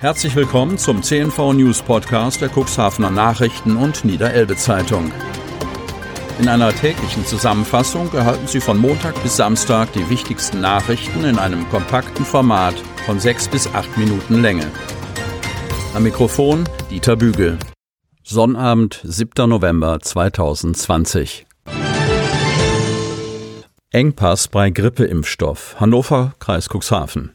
Herzlich willkommen zum CNV News Podcast der Cuxhavener Nachrichten und Niederelbe Zeitung. In einer täglichen Zusammenfassung erhalten Sie von Montag bis Samstag die wichtigsten Nachrichten in einem kompakten Format von sechs bis acht Minuten Länge. Am Mikrofon Dieter Bügel. Sonnabend, 7. November 2020. Engpass bei Grippeimpfstoff. Hannover, Kreis Cuxhaven.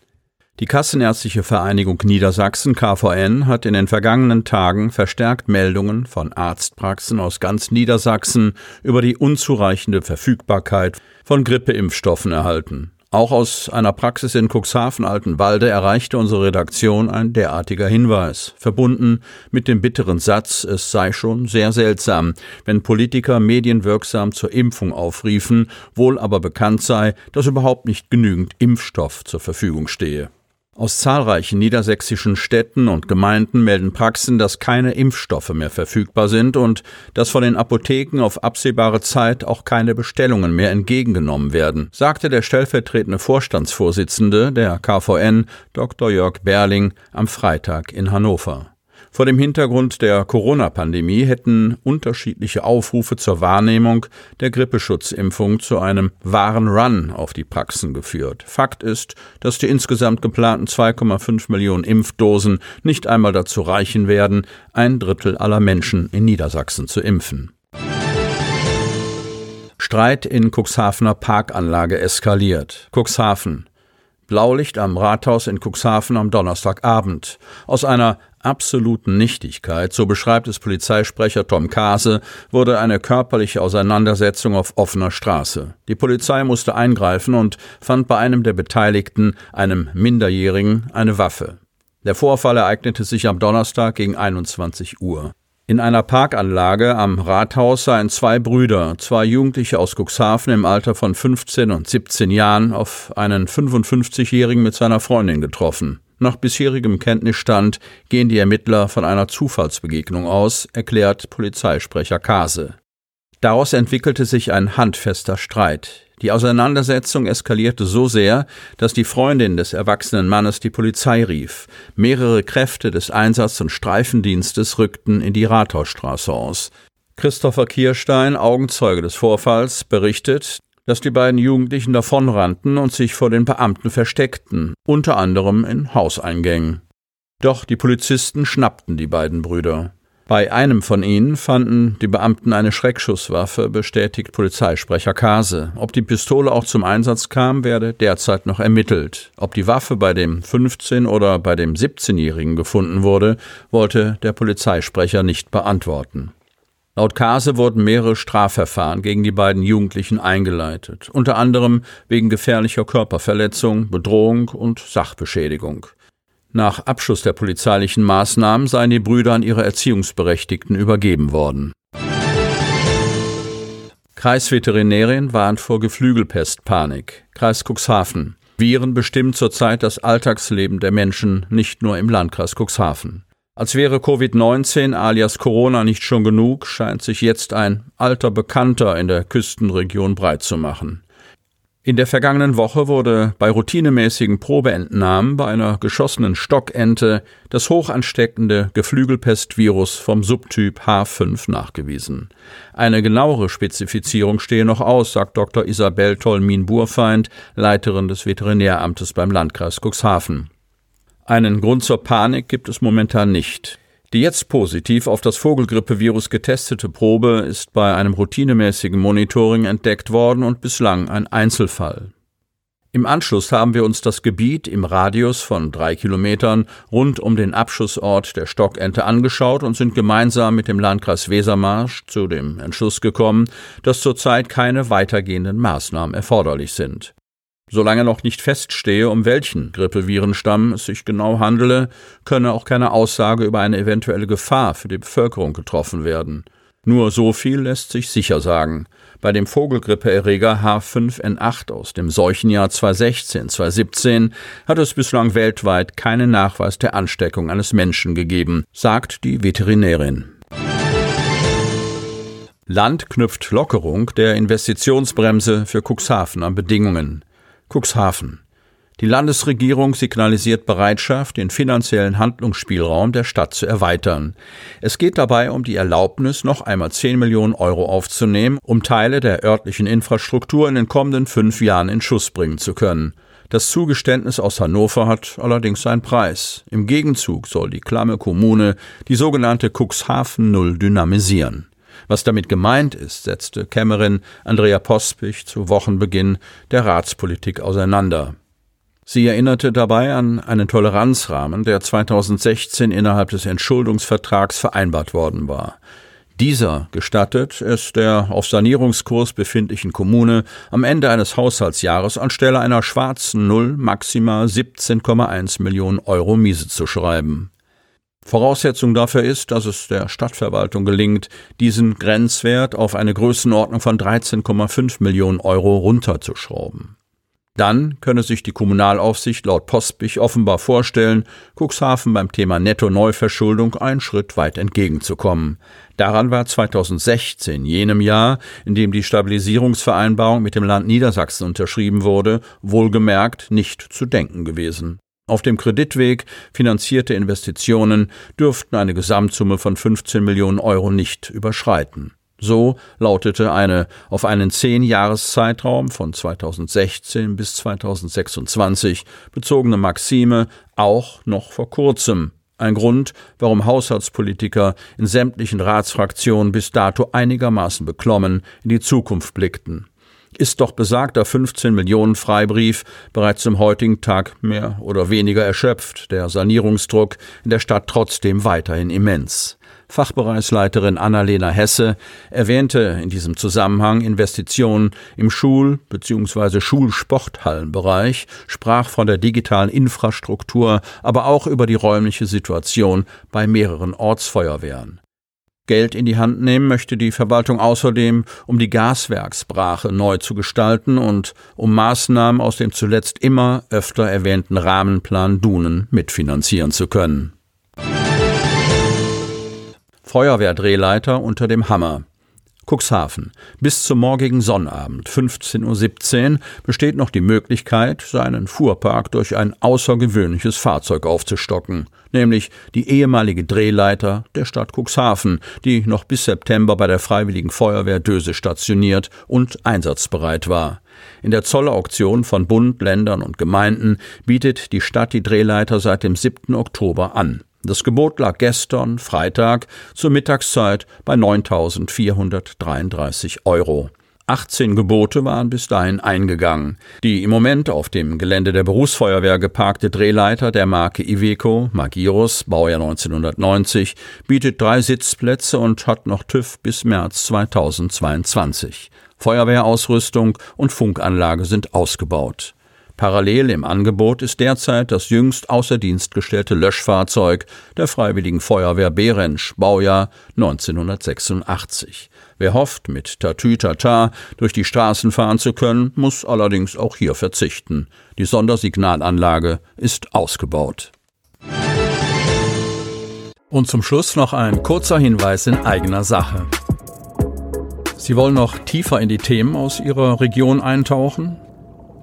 Die Kassenärztliche Vereinigung Niedersachsen KVN hat in den vergangenen Tagen verstärkt Meldungen von Arztpraxen aus ganz Niedersachsen über die unzureichende Verfügbarkeit von Grippeimpfstoffen erhalten. Auch aus einer Praxis in Cuxhaven-Altenwalde erreichte unsere Redaktion ein derartiger Hinweis, verbunden mit dem bitteren Satz, es sei schon sehr seltsam, wenn Politiker medienwirksam zur Impfung aufriefen, wohl aber bekannt sei, dass überhaupt nicht genügend Impfstoff zur Verfügung stehe. Aus zahlreichen niedersächsischen Städten und Gemeinden melden Praxen, dass keine Impfstoffe mehr verfügbar sind und dass von den Apotheken auf absehbare Zeit auch keine Bestellungen mehr entgegengenommen werden, sagte der stellvertretende Vorstandsvorsitzende der KVN, Dr. Jörg Berling, am Freitag in Hannover. Vor dem Hintergrund der Corona-Pandemie hätten unterschiedliche Aufrufe zur Wahrnehmung der Grippeschutzimpfung zu einem wahren Run auf die Praxen geführt. Fakt ist, dass die insgesamt geplanten 2,5 Millionen Impfdosen nicht einmal dazu reichen werden, ein Drittel aller Menschen in Niedersachsen zu impfen. Streit in Cuxhavener Parkanlage eskaliert. Cuxhaven. Blaulicht am Rathaus in Cuxhaven am Donnerstagabend. Aus einer absoluten Nichtigkeit, so beschreibt es Polizeisprecher Tom Kase, wurde eine körperliche Auseinandersetzung auf offener Straße. Die Polizei musste eingreifen und fand bei einem der Beteiligten, einem Minderjährigen, eine Waffe. Der Vorfall ereignete sich am Donnerstag gegen 21 Uhr. In einer Parkanlage am Rathaus seien zwei Brüder, zwei Jugendliche aus Cuxhaven im Alter von 15 und 17 Jahren, auf einen 55-Jährigen mit seiner Freundin getroffen. Nach bisherigem Kenntnisstand gehen die Ermittler von einer Zufallsbegegnung aus, erklärt Polizeisprecher Kase. Daraus entwickelte sich ein handfester Streit. Die Auseinandersetzung eskalierte so sehr, dass die Freundin des erwachsenen Mannes die Polizei rief. Mehrere Kräfte des Einsatz- und Streifendienstes rückten in die Rathausstraße aus. Christopher Kierstein, Augenzeuge des Vorfalls, berichtet, dass die beiden Jugendlichen davonrannten und sich vor den Beamten versteckten, unter anderem in Hauseingängen. Doch die Polizisten schnappten die beiden Brüder. Bei einem von ihnen fanden die Beamten eine Schreckschusswaffe, bestätigt Polizeisprecher Kase. Ob die Pistole auch zum Einsatz kam, werde derzeit noch ermittelt. Ob die Waffe bei dem 15- oder bei dem 17-Jährigen gefunden wurde, wollte der Polizeisprecher nicht beantworten. Laut Kase wurden mehrere Strafverfahren gegen die beiden Jugendlichen eingeleitet, unter anderem wegen gefährlicher Körperverletzung, Bedrohung und Sachbeschädigung. Nach Abschluss der polizeilichen Maßnahmen seien die Brüder an ihre Erziehungsberechtigten übergeben worden. Kreisveterinärin warnt vor Geflügelpestpanik. Kreis Cuxhaven. Viren bestimmen zurzeit das Alltagsleben der Menschen, nicht nur im Landkreis Cuxhaven. Als wäre Covid-19 alias Corona nicht schon genug, scheint sich jetzt ein alter Bekannter in der Küstenregion breit zu machen. In der vergangenen Woche wurde bei routinemäßigen Probeentnahmen bei einer geschossenen Stockente das hochansteckende Geflügelpestvirus vom Subtyp H5 nachgewiesen. Eine genauere Spezifizierung stehe noch aus, sagt Dr. Isabel Tolmin-Burfeind, Leiterin des Veterinäramtes beim Landkreis Cuxhaven. Einen Grund zur Panik gibt es momentan nicht. Die jetzt positiv auf das Vogelgrippevirus getestete Probe ist bei einem routinemäßigen Monitoring entdeckt worden und bislang ein Einzelfall. Im Anschluss haben wir uns das Gebiet im Radius von drei Kilometern rund um den Abschussort der Stockente angeschaut und sind gemeinsam mit dem Landkreis Wesermarsch zu dem Entschluss gekommen, dass zurzeit keine weitergehenden Maßnahmen erforderlich sind. Solange noch nicht feststehe, um welchen Grippevirenstamm es sich genau handele, könne auch keine Aussage über eine eventuelle Gefahr für die Bevölkerung getroffen werden. Nur so viel lässt sich sicher sagen. Bei dem Vogelgrippeerreger H5N8 aus dem Seuchenjahr 2016-2017 hat es bislang weltweit keinen Nachweis der Ansteckung eines Menschen gegeben, sagt die Veterinärin. Land knüpft Lockerung der Investitionsbremse für Cuxhaven an Bedingungen. Cuxhaven. Die Landesregierung signalisiert Bereitschaft, den finanziellen Handlungsspielraum der Stadt zu erweitern. Es geht dabei um die Erlaubnis, noch einmal 10 Millionen Euro aufzunehmen, um Teile der örtlichen Infrastruktur in den kommenden fünf Jahren in Schuss bringen zu können. Das Zugeständnis aus Hannover hat allerdings seinen Preis. Im Gegenzug soll die klamme Kommune die sogenannte Cuxhaven Null dynamisieren. Was damit gemeint ist, setzte Kämmerin Andrea Pospich zu Wochenbeginn der Ratspolitik auseinander. Sie erinnerte dabei an einen Toleranzrahmen, der 2016 innerhalb des Entschuldungsvertrags vereinbart worden war. Dieser gestattet es der auf Sanierungskurs befindlichen Kommune am Ende eines Haushaltsjahres anstelle einer schwarzen Null maximal 17,1 Millionen Euro Miese zu schreiben. Voraussetzung dafür ist, dass es der Stadtverwaltung gelingt, diesen Grenzwert auf eine Größenordnung von 13,5 Millionen Euro runterzuschrauben. Dann könne sich die Kommunalaufsicht laut Postbich offenbar vorstellen, Cuxhaven beim Thema Netto-Neuverschuldung einen Schritt weit entgegenzukommen. Daran war 2016, jenem Jahr, in dem die Stabilisierungsvereinbarung mit dem Land Niedersachsen unterschrieben wurde, wohlgemerkt nicht zu denken gewesen. Auf dem Kreditweg finanzierte Investitionen dürften eine Gesamtsumme von 15 Millionen Euro nicht überschreiten. So lautete eine auf einen Zehn-Jahres-Zeitraum von 2016 bis 2026 bezogene Maxime auch noch vor kurzem. Ein Grund, warum Haushaltspolitiker in sämtlichen Ratsfraktionen bis dato einigermaßen beklommen in die Zukunft blickten. Ist doch besagter 15 Millionen Freibrief bereits zum heutigen Tag mehr oder weniger erschöpft, der Sanierungsdruck in der Stadt trotzdem weiterhin immens. Fachbereichsleiterin Annalena Hesse erwähnte in diesem Zusammenhang Investitionen im Schul- bzw. Schulsporthallenbereich, sprach von der digitalen Infrastruktur, aber auch über die räumliche Situation bei mehreren Ortsfeuerwehren. Geld in die Hand nehmen möchte die Verwaltung außerdem, um die Gaswerksbrache neu zu gestalten und um Maßnahmen aus dem zuletzt immer öfter erwähnten Rahmenplan Dunen mitfinanzieren zu können. Feuerwehrdrehleiter unter dem Hammer. Cuxhaven. Bis zum morgigen Sonnabend 15.17 Uhr besteht noch die Möglichkeit, seinen Fuhrpark durch ein außergewöhnliches Fahrzeug aufzustocken, nämlich die ehemalige Drehleiter der Stadt Cuxhaven, die noch bis September bei der Freiwilligen Feuerwehr Döse stationiert und einsatzbereit war. In der Zollauktion von Bund, Ländern und Gemeinden bietet die Stadt die Drehleiter seit dem 7. Oktober an. Das Gebot lag gestern, Freitag, zur Mittagszeit bei 9.433 Euro. 18 Gebote waren bis dahin eingegangen. Die im Moment auf dem Gelände der Berufsfeuerwehr geparkte Drehleiter der Marke Iveco, Magirus, Baujahr 1990, bietet drei Sitzplätze und hat noch TÜV bis März 2022. Feuerwehrausrüstung und Funkanlage sind ausgebaut. Parallel im Angebot ist derzeit das jüngst außer Dienst gestellte Löschfahrzeug der Freiwilligen Feuerwehr Behrensch, Baujahr 1986. Wer hofft, mit Tatütata durch die Straßen fahren zu können, muss allerdings auch hier verzichten. Die Sondersignalanlage ist ausgebaut. Und zum Schluss noch ein kurzer Hinweis in eigener Sache. Sie wollen noch tiefer in die Themen aus Ihrer Region eintauchen?